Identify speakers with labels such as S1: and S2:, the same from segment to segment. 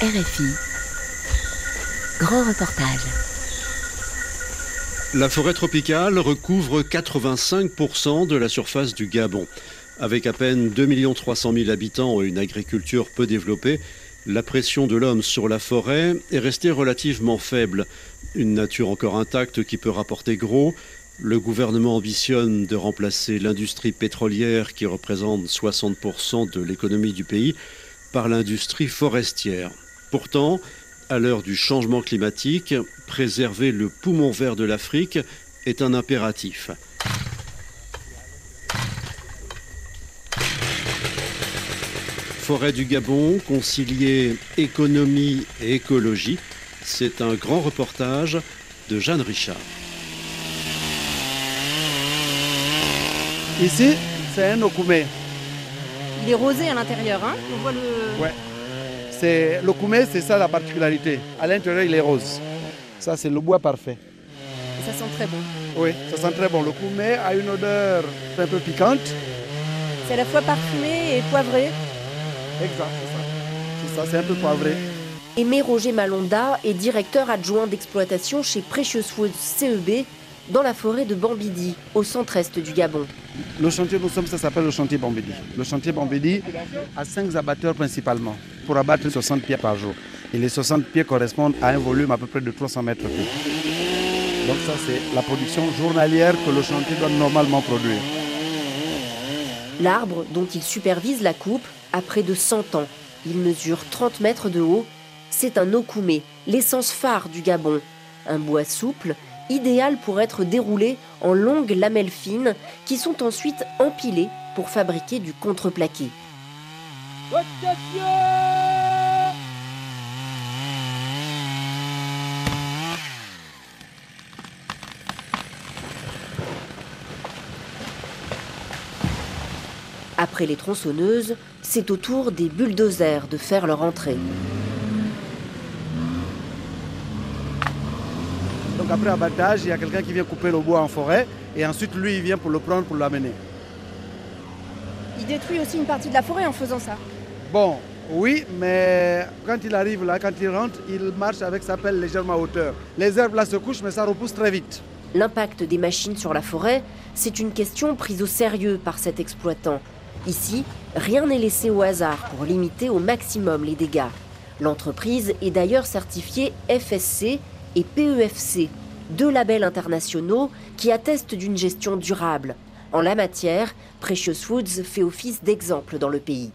S1: RFI. Grand reportage.
S2: La forêt tropicale recouvre 85% de la surface du Gabon. Avec à peine 2 300 000 habitants et une agriculture peu développée, la pression de l'homme sur la forêt est restée relativement faible. Une nature encore intacte qui peut rapporter gros. Le gouvernement ambitionne de remplacer l'industrie pétrolière qui représente 60% de l'économie du pays par l'industrie forestière. Pourtant, à l'heure du changement climatique, préserver le poumon vert de l'Afrique est un impératif. Forêt du Gabon, concilier économie et écologie, c'est un grand reportage de Jeanne Richard.
S3: Ici, c'est un okoumé.
S4: Il est rosé à l'intérieur, hein? On voit le.
S3: Ouais. C'est l'okoumé, c'est ça la particularité. À l'intérieur, il est rose. Ça, c'est le bois parfait.
S4: Et ça sent très bon.
S3: Oui, ça sent très bon. Le koumé a une odeur un peu piquante.
S4: C'est à la fois parfumé et poivré.
S3: Exact, c'est ça. C'est ça, c'est un peu poivré.
S1: Aimé Roger Malonda est directeur adjoint d'exploitation chez Precious Woods CEB dans la forêt de Bambidi, au centre-est du Gabon.
S3: Le chantier, nous sommes, ça s'appelle le chantier Bambidi. Le chantier Bambidi a cinq abatteurs principalement pour abattre 60 pieds par jour. Et les 60 pieds correspondent à un volume à peu près de 300 mètres cubes. Donc ça, c'est la production journalière que le chantier doit normalement produire.
S1: L'arbre dont il supervise la coupe a près de 100 ans. Il mesure 30 mètres de haut. C'est un okoumé, l'essence phare du Gabon. Un bois souple, idéal pour être déroulé en longues lamelles fines qui sont ensuite empilées pour fabriquer du contreplaqué. Après les tronçonneuses, c'est au tour des bulldozers de faire leur entrée.
S3: Donc après abattage, il y a quelqu'un qui vient couper le bois en forêt et ensuite lui, il vient pour le prendre pour l'amener.
S4: Il détruit aussi une partie de la forêt en faisant ça.
S3: Bon, oui, mais quand il arrive là, quand il rentre, il marche avec sa pelle légèrement à hauteur. Les herbes là se couchent, mais ça repousse très vite.
S1: L'impact des machines sur la forêt, c'est une question prise au sérieux par cet exploitant. Ici, rien n'est laissé au hasard pour limiter au maximum les dégâts. L'entreprise est d'ailleurs certifiée FSC et PEFC, deux labels internationaux qui attestent d'une gestion durable. En la matière, Precious Woods fait office d'exemple dans le pays.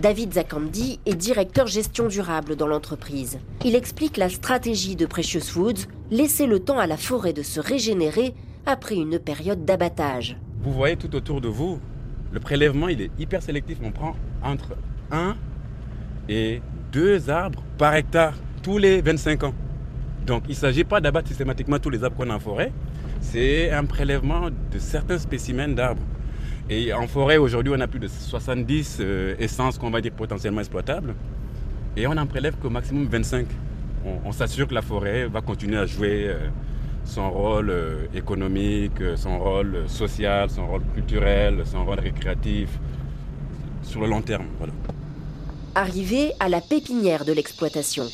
S1: David Zakandi est directeur gestion durable dans l'entreprise. Il explique la stratégie de Precious Woods, laisser le temps à la forêt de se régénérer après une période d'abattage.
S5: Vous voyez tout autour de vous, le prélèvement il est hyper sélectif. On prend entre 1 et 2 arbres par hectare tous les 25 ans. Donc il ne s'agit pas d'abattre systématiquement tous les arbres qu'on a en forêt, c'est un prélèvement de certains spécimens d'arbres. Et en forêt, aujourd'hui, on a plus de 70 euh, essences qu'on va dire potentiellement exploitables. Et on en prélève qu'au maximum 25. On, s'assure que la forêt va continuer à jouer euh, son rôle euh, économique, son rôle social, son rôle culturel, son rôle récréatif sur le long terme. Voilà.
S1: Arrivé à la pépinière de l'exploitation.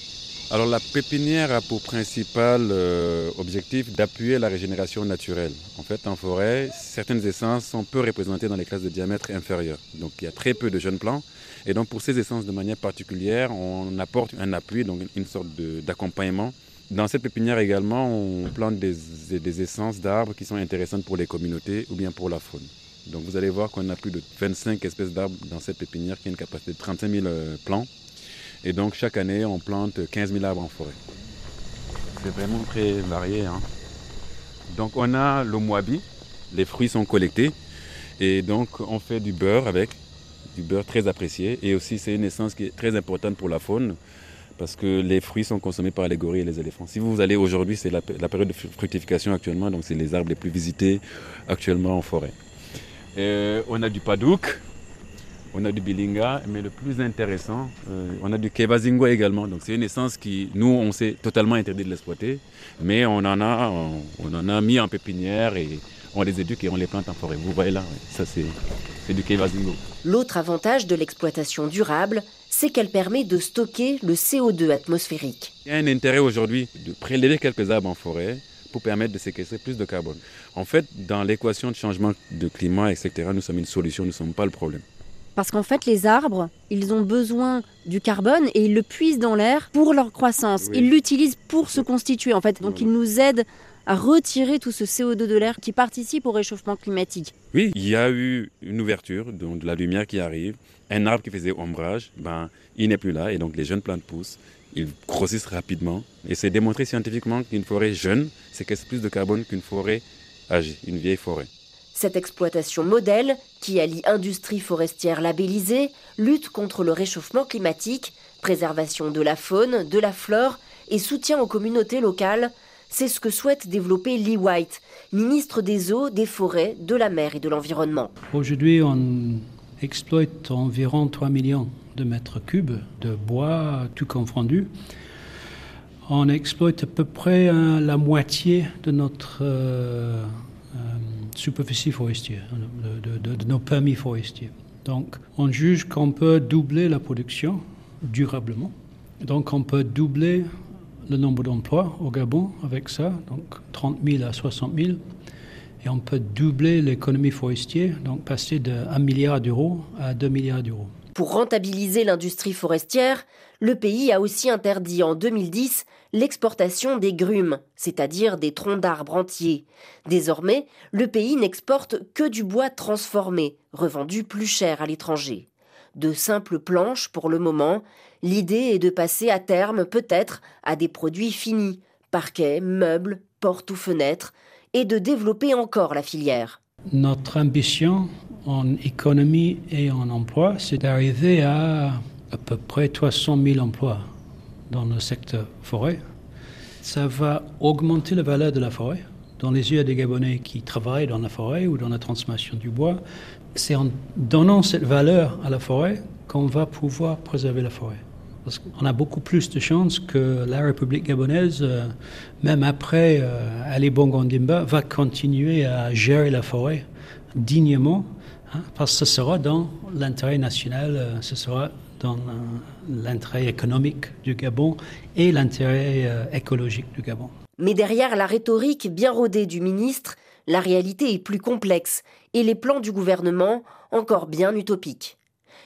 S5: Alors la pépinière a pour principal euh, objectif d'appuyer la régénération naturelle. En fait, en forêt, certaines essences sont peu représentées dans les classes de diamètre inférieur. Donc il y a très peu de jeunes plants. Et donc pour ces essences de manière particulière, on apporte un appui, donc une sorte d'accompagnement. Dans cette pépinière également, on plante des, des essences d'arbres qui sont intéressantes pour les communautés ou bien pour la faune. Donc vous allez voir qu'on a plus de 25 espèces d'arbres dans cette pépinière qui a une capacité de 35 000 euh, plants. Et donc chaque année, on plante 15 000 arbres en forêt. C'est vraiment très varié. hein. Donc on a le moabi, les fruits sont collectés et donc on fait du beurre avec, du beurre très apprécié. Et aussi c'est une essence qui est très importante pour la faune parce que les fruits sont consommés par les gorilles et les éléphants. Si vous allez aujourd'hui, c'est la, la période de fructification actuellement, donc c'est les arbres les plus visités actuellement en forêt. Euh, on a du padouk, on a du bilinga, mais le plus intéressant, euh, on a du kevazingo également. Donc c'est une essence qui, nous, on s'est totalement interdit de l'exploiter, mais on en a, on, on en a mis en pépinière et on les éduque et on les plante en forêt. Vous voyez là, ça c'est du Kevazingo.
S1: L'autre avantage de l'exploitation durable, c'est qu'elle permet de stocker le CO2 atmosphérique.
S5: Il y a un intérêt aujourd'hui de prélever quelques arbres en forêt pour permettre de séquestrer plus de carbone. En fait, dans l'équation de changement de climat, etc., nous sommes une solution, nous ne sommes pas le problème.
S4: Parce qu'en fait, les arbres, ils ont besoin du carbone et ils le puisent dans l'air pour leur croissance. Ils l'utilisent pour se constituer, en fait. Donc, ils nous aident à retirer tout ce CO2 de l'air qui participe au réchauffement climatique.
S5: Oui, il y a eu une ouverture, donc de la lumière qui arrive. Un arbre qui faisait ombrage, ben, il n'est plus là et donc les jeunes plantes poussent. Ils grossissent rapidement. Et c'est démontré scientifiquement qu'une forêt jeune séquestre plus de carbone qu'une forêt âgée, une vieille forêt.
S1: Cette exploitation modèle, qui allie industrie forestière labellisée, lutte contre le réchauffement climatique, préservation de la faune, de la flore et soutien aux communautés locales, c'est ce que souhaite développer Lee White, ministre des Eaux, des Forêts, de la Mer et de l'Environnement.
S6: Aujourd'hui, on exploite environ 3 millions de mètres cubes de bois, tout confondu. On exploite à peu près hein, la moitié de notre euh, euh, superficie forestière, de nos permis forestiers. Donc, on juge qu'on peut doubler la production durablement. Donc, on peut doubler le nombre d'emplois au Gabon avec ça, donc 30 000 à 60 000. Et on peut doubler l'économie forestière, donc passer de 1 milliard d'euros à 2 milliards d'euros.
S1: Pour rentabiliser l'industrie forestière, le pays a aussi interdit en 2010 l'exportation des grumes, c'est-à-dire des troncs d'arbres entiers. Désormais, le pays n'exporte que du bois transformé, revendu plus cher à l'étranger. De simples planches pour le moment, L'idée est de passer à terme peut-être à des produits finis, parquets, meubles, portes ou fenêtres, et de développer encore la filière.
S6: Notre ambition en économie et en emploi, c'est d'arriver à à peu près 300 000 emplois dans le secteur forêt. Ça va augmenter la valeur de la forêt. Dans les yeux des Gabonais qui travaillent dans la forêt ou dans la transformation du bois, c'est en donnant cette valeur à la forêt qu'on va pouvoir préserver la forêt. Parce qu'on a beaucoup plus de chances que la République gabonaise, euh, même après euh, Ali Bongo Ondimba, va continuer à gérer la forêt dignement, hein, parce que ce sera dans l'intérêt national, euh, ce sera dans l'intérêt économique du Gabon et l'intérêt écologique du Gabon.
S1: Mais derrière la rhétorique bien rodée du ministre, la réalité est plus complexe et les plans du gouvernement encore bien utopiques.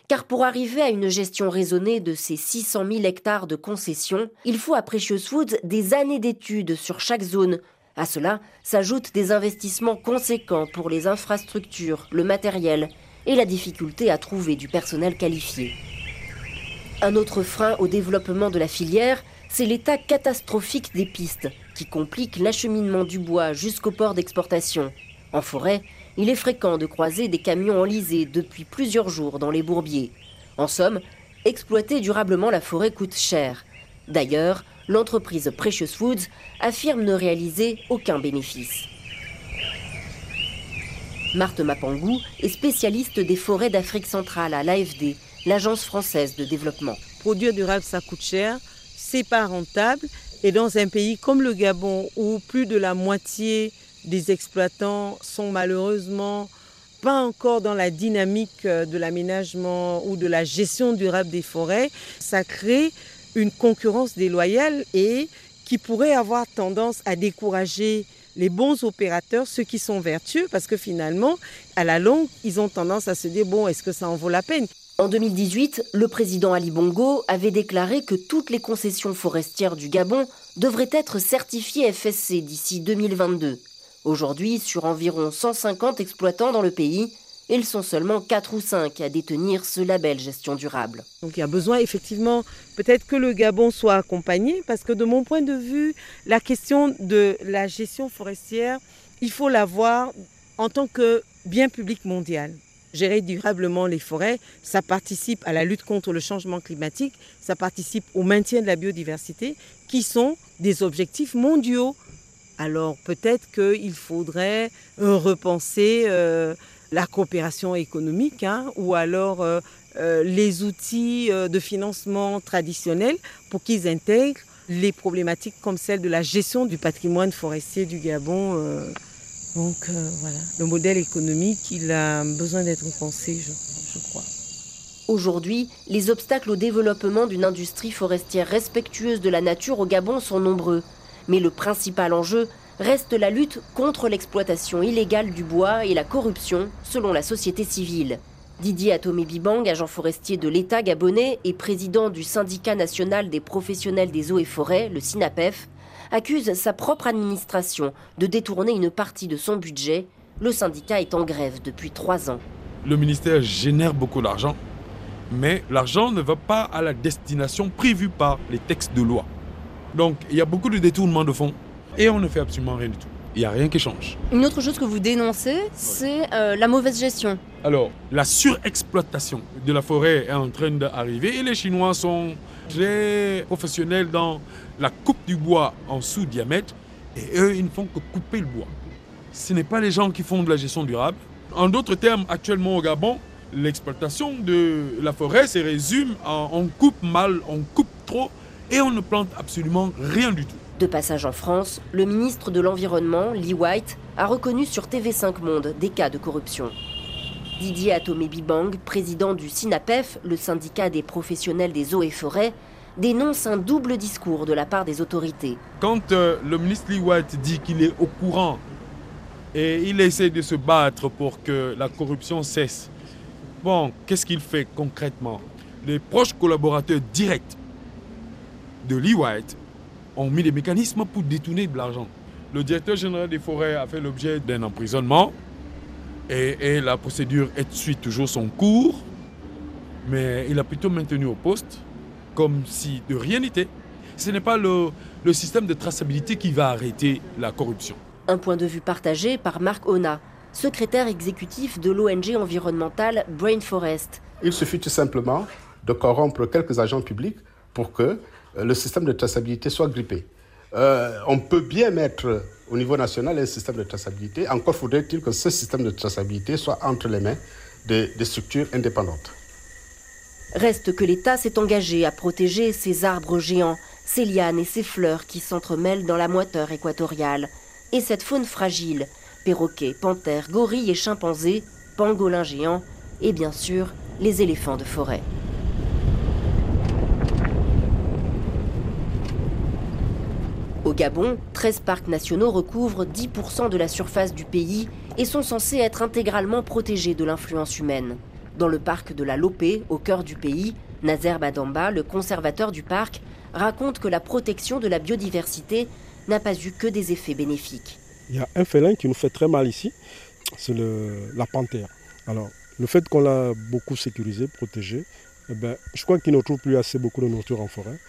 S1: Car pour arriver à une gestion raisonnée de ces 600 000 hectares de concessions, il faut à Precious Foods des années d'études sur chaque zone. À cela s'ajoutent des investissements conséquents pour les infrastructures, le matériel et la difficulté à trouver du personnel qualifié. Un autre frein au développement de la filière, c'est l'état catastrophique des pistes, qui complique l'acheminement du bois jusqu'au port d'exportation. En forêt, il est fréquent de croiser des camions enlisés depuis plusieurs jours dans les bourbiers. En somme, exploiter durablement la forêt coûte cher. D'ailleurs, l'entreprise Precious Foods affirme ne réaliser aucun bénéfice. Marthe Mapangou est spécialiste des forêts d'Afrique centrale à l'AFD, l'agence française de développement.
S7: Produire durable, ça coûte cher, c'est pas rentable. Et dans un pays comme le Gabon, où plus de la moitié des exploitants sont malheureusement pas encore dans la dynamique euh, de l'aménagement ou de la gestion durable des forêts, ça crée une concurrence déloyale et qui pourrait avoir tendance à décourager les bons opérateurs, ceux qui sont vertueux, parce que finalement, à la longue, ils ont tendance à se dire, bon, est-ce que ça en vaut la peine?
S1: En 2018, le président Ali Bongo avait déclaré que toutes les concessions forestières du Gabon devraient être certifiées FSC d'ici 2022. Aujourd'hui, sur environ 150 exploitants dans le pays, ils sont seulement 4 ou 5 à détenir ce label gestion durable.
S7: Donc il y a besoin effectivement peut-être que le Gabon soit accompagné parce que de mon point de vue, la question de la gestion forestière, il faut la voir en tant que bien public mondial. Gérer durablement les forêts, ça participe à la lutte contre le changement climatique, ça participe au maintien de la biodiversité, qui sont des objectifs mondiaux. Alors peut-être qu'il faudrait euh, repenser euh, la coopération économique hein, ou alors euh, les outils de financement traditionnels pour qu'ils intègrent les problématiques comme celle de la gestion du patrimoine forestier du Gabon Donc euh, voilà, le modèle économique, il a besoin d'être pensé, je, crois.
S1: Aujourd'hui, les obstacles au développement d'une industrie forestière respectueuse de la nature au Gabon sont nombreux. Mais le principal enjeu reste la lutte contre l'exploitation illégale du bois et la corruption, selon la société civile. Didier Atomé Bibang, agent forestier de l'État gabonais et président du syndicat national des professionnels des eaux et forêts, le SINAPEF, accuse sa propre administration de détourner une partie de son budget. Le syndicat est en grève depuis trois ans.
S8: Le ministère génère beaucoup d'argent, mais l'argent ne va pas à la destination prévue par les textes de loi. Donc il y a beaucoup de détournements de fonds et on ne fait absolument rien du tout. Il n'y a rien qui change.
S4: Une autre chose que vous dénoncez, c'est euh, la mauvaise gestion.
S8: Alors, la surexploitation de la forêt est en train d'arriver et les Chinois sont très professionnels dans la coupe du bois en sous-diamètre et eux, ils ne font que couper le bois. Ce n'est pas les gens qui font de la gestion durable. En d'autres termes, actuellement au Gabon, l'exploitation de la forêt se résume en on coupe mal, on coupe trop et on ne plante absolument rien du tout.
S1: De passage en France, le ministre de l'Environnement, Lee White, a reconnu sur TV5 Monde des cas de corruption. Didier Atomé Bibang, président du SINAPEF, le syndicat des professionnels des eaux et forêts, dénonce un double discours de la part des autorités.
S8: Quand euh, le ministre Lee White dit qu'il est au courant et il essaie de se battre pour que la corruption cesse, bon, qu'est-ce qu'il fait concrètement? Les proches collaborateurs directs de Lee White ont mis des mécanismes pour détourner de l'argent. Le directeur général des forêts a fait l'objet d'un emprisonnement et, et, la procédure suit toujours son cours, mais il a plutôt maintenu au poste comme si de rien n'était. Ce n'est pas le, le, système de traçabilité qui va arrêter la corruption.
S1: Un point de vue partagé par Marc Ona, secrétaire exécutif de l'ONG environnementale Brain Forest.
S9: Il suffit tout simplement de corrompre quelques agents publics pour que euh, le système de traçabilité soit grippé. Euh, on peut bien mettre au niveau national un système de traçabilité, encore faudrait-il que ce système de traçabilité soit entre les mains des, des structures indépendantes.
S1: Reste que l'État s'est engagé à protéger ces arbres géants, ces lianes et ces fleurs qui s'entremêlent dans la moiteur équatoriale, et cette faune fragile, perroquets, panthères, gorilles et chimpanzés, pangolins géants, et bien sûr les éléphants de forêt. Au Gabon, 13 parcs nationaux recouvrent 10% de la surface du pays et sont censés être intégralement protégés de l'influence humaine. Dans le parc de la Lopé, au cœur du pays, Nazer Badamba, le conservateur du parc, raconte que la protection de la biodiversité n'a pas eu que des effets bénéfiques.
S10: Il y a un félin qui nous fait très mal ici, c'est la panthère. Alors, le fait qu'on l'a beaucoup sécurisé, protégé, eh ben, je crois qu'il ne trouve plus assez beaucoup de nourriture en forêt.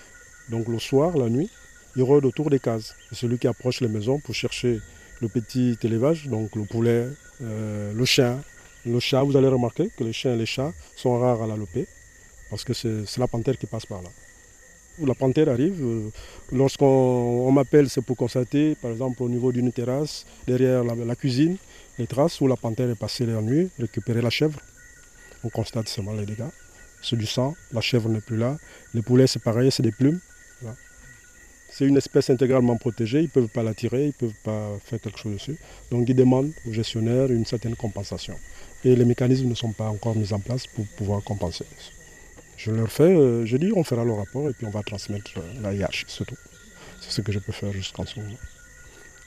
S10: Donc le soir, la nuit, il rôde autour des cases. C'est celui qui approche les maisons pour chercher le petit élevage, donc le poulet, euh, le chien, le chat, vous allez remarquer que les chiens et les chats sont rares à la lopée, parce que c'est la panthère qui passe par là. La panthère arrive, euh, lorsqu'on m'appelle, c'est pour constater, par exemple, au niveau d'une terrasse, derrière la, cuisine, les traces où la panthère est passée la nuit, récupérer la chèvre. On constate seulement les dégâts. C'est du sang, la chèvre n'est plus là. Les poulets, c'est pareil, c'est des plumes. C'est une espèce intégralement protégée, ils ne peuvent pas la tirer, ils ne peuvent pas faire quelque chose dessus. Donc ils demandent aux gestionnaires une certaine compensation et les mécanismes ne sont pas encore mis en place pour pouvoir compenser. Je leur fais, euh, je dis on fera le rapport et puis on va transmettre euh, la IH, c'est tout. C'est ce que je peux faire jusqu'en ce moment.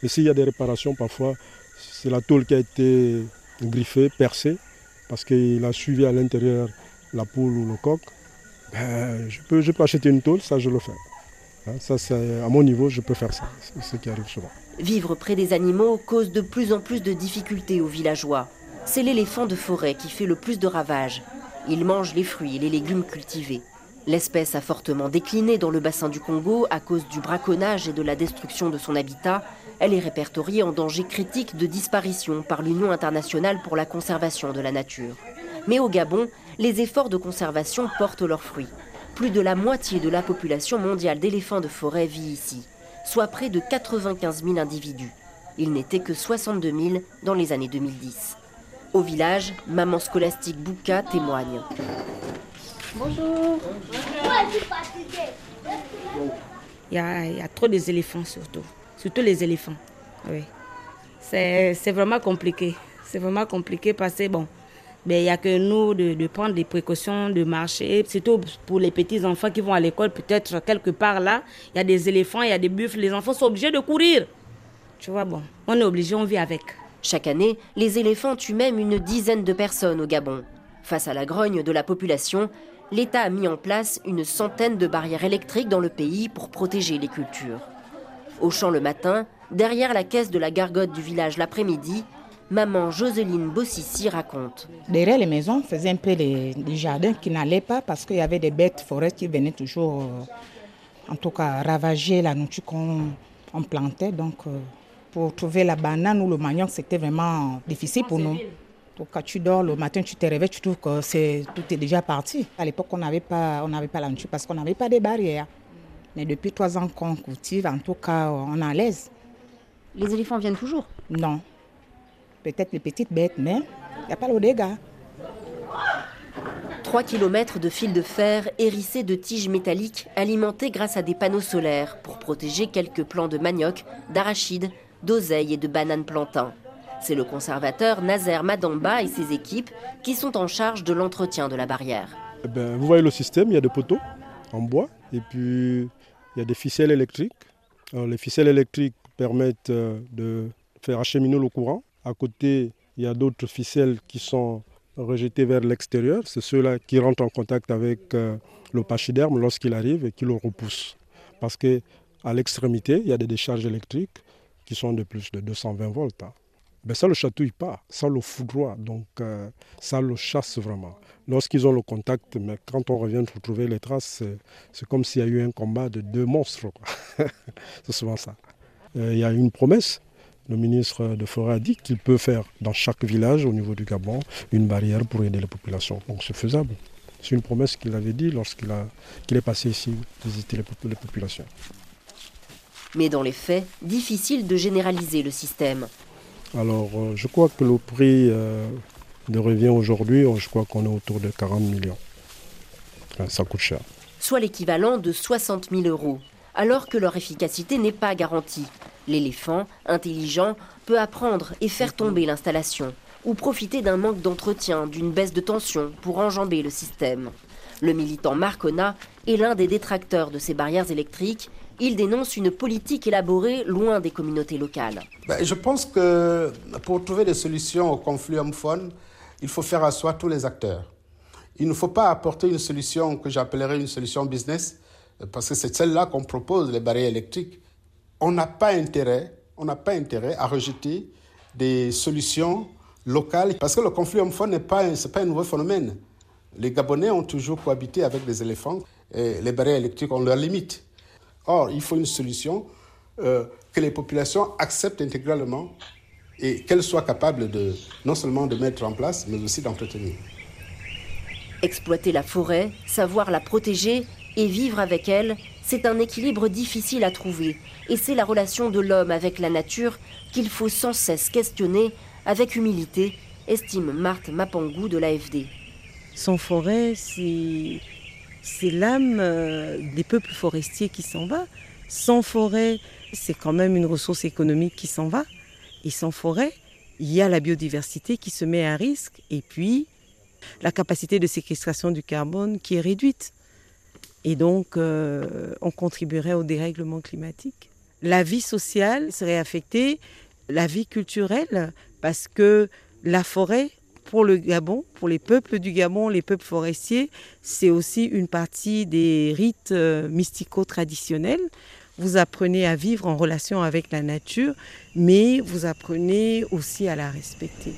S10: Et s'il y a des réparations, parfois, c'est la tôle qui a été griffée, percée, parce qu'il a suivi à l'intérieur la poule ou le coq. Ben, je, peux, je peux acheter une tôle, ça je le fais. Hein, à mon niveau, je peux faire ça. C'est ce.
S1: Vivre près des animaux cause de plus en plus de difficultés aux villageois c'est l'éléphant de forêt qui fait le plus de ravages. Il mange les fruits et les légumes cultivés. L'espèce a fortement décliné dans le bassin du Congo à cause du braconnage et de la destruction de son habitat. Elle est répertoriée en danger critique de disparition par l'Union internationale pour la conservation de la nature. Mais au Gabon, les efforts de conservation portent leurs fruits. Plus de la moitié de la population mondiale d'éléphants de forêt vit ici, soit près de 95 000 individus. Il n'était que 62 000 dans les années 2010. Au village, maman scolastique Bouka témoigne.
S11: Bonjour. Il y, a, trop d'éléphants surtout. Surtout les éléphants. Oui.
S12: C'est vraiment compliqué. C'est vraiment compliqué parce que, bon, ben, il n'y a que nous de, prendre des précautions, de marcher. Surtout pour les petits enfants qui vont à l'école, peut-être quelque part là, il y a des éléphants, il y a des buffles. Les enfants sont obligés de courir. Tu vois, bon, on est obligé, on vit avec.
S1: Chaque année, les éléphants tuent même une dizaine de personnes au Gabon. Face à la grogne de la population, l'État a mis en place une centaine de barrières électriques dans le pays pour protéger les cultures. Au champ le matin, derrière la caisse de la gargote du village l'après-midi, maman Joseline Bossissi raconte.
S13: Derrière les maisons, on faisait un peu des, jardins qui n'allaient pas parce qu'il y avait des bêtes forestières qui venaient toujours, euh, en tout cas, ravager la nourriture qu'on plantait. Donc, euh, pour trouver la banane ou le manioc, c'était vraiment difficile pour nous. Donc, quand tu dors le matin, tu te réveilles, tu trouves que c'est, tout est déjà parti. À l'époque, on n'avait pas, on n'avait pas la nature parce qu'on n'avait pas de barrières. Mais depuis trois ans qu'on cultive, en tout cas, on est à l'aise.
S4: Les éléphants viennent toujours?
S13: Non. Peut-être les petites bêtes, mais il n'y a pas le dégât.
S1: 3 km de fils de fer hérissés de tiges métalliques alimentés grâce à des panneaux solaires pour protéger quelques plants de manioc, d'arachides, d'oseille et de bananes plantains. C'est le conservateur Nazer Madamba et ses équipes qui sont en charge de l'entretien de la barrière.
S10: Eh ben, vous voyez le système, il y a des poteaux en bois et puis il y a des ficelles électriques. les ficelles électriques permettent euh, de faire acheminer le courant. À côté, il y a d'autres ficelles qui sont rejetées vers l'extérieur. C'est ceux-là qui rentrent en contact avec euh, le pachyderme lorsqu'il arrive et qui le repoussent. Parce qu'à l'extrémité, il y a des décharges électriques qui sont de plus de 220 volts. Hein ben ça ne le chatouille pas, ça le foudroie, donc euh, ça le chasse vraiment. Lorsqu'ils ont le contact, mais quand on revient pour trouver les traces, c'est comme s'il y a eu un combat de deux monstres. c'est souvent ça. Euh, il y a une promesse. Le ministre de Forêt a dit qu'il peut faire dans chaque village au niveau du Gabon une barrière pour aider la population. Donc c'est faisable. C'est une promesse qu'il avait dit lorsqu'il est passé ici visiter les populations.
S1: Mais dans les faits, difficile de généraliser le système.
S10: Alors, euh, je crois que le prix euh, de revient aujourd'hui, je crois qu'on est autour de 40 millions. Ça coûte cher.
S1: Soit l'équivalent de 60 000 euros, alors que leur efficacité n'est pas garantie. L'éléphant, intelligent, peut apprendre et faire tomber l'installation, ou profiter d'un manque d'entretien, d'une baisse de tension pour enjamber le système. Le militant Marcona est l'un des détracteurs de ces barrières électriques il dénonce une politique élaborée loin des communautés locales.
S9: Ben, je pense que pour trouver des solutions au conflit homme-faune, il faut faire asseoir tous les acteurs. Il ne faut pas apporter une solution que j'appellerais une solution business, parce que c'est celle-là qu'on propose, les barrières électriques. On n'a pas intérêt, on n'a pas intérêt à rejeter des solutions locales, parce que le conflit homme-faune n'est pas, un nouveau phénomène. Les Gabonais ont toujours cohabité avec des éléphants, et les barrières électriques ont leurs limites. Or, il faut une solution euh, que les populations acceptent intégralement et qu'elles soient capables de non seulement de mettre en place, mais aussi d'entretenir.
S1: Exploiter la forêt, savoir la protéger et vivre avec elle, c'est un équilibre difficile à trouver. Et c'est la relation de l'homme avec la nature qu'il faut sans cesse questionner avec humilité, estime Marthe Mapangou de l'AFD.
S7: Sans forêt, c'est l'âme euh, des peuples forestiers qui s'en va. Sans forêt, c'est quand même une ressource économique qui s'en va. Et sans forêt, il y a la biodiversité qui se met à risque. Et puis, la capacité de séquestration du carbone qui est réduite. Et donc, euh, on contribuerait au dérèglement climatique. La vie sociale serait affectée, la vie culturelle, parce que la forêt pour le Gabon, pour les peuples du Gabon, les peuples forestiers, c'est aussi une partie des rites euh, mystico-traditionnels. Vous apprenez à vivre en relation avec la nature, mais vous apprenez aussi à la respecter.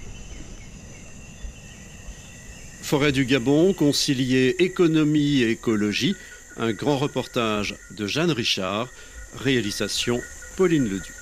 S2: Forêt du Gabon, concilier économie et écologie, un grand reportage de Jeanne Richard, réalisation Pauline Leduc.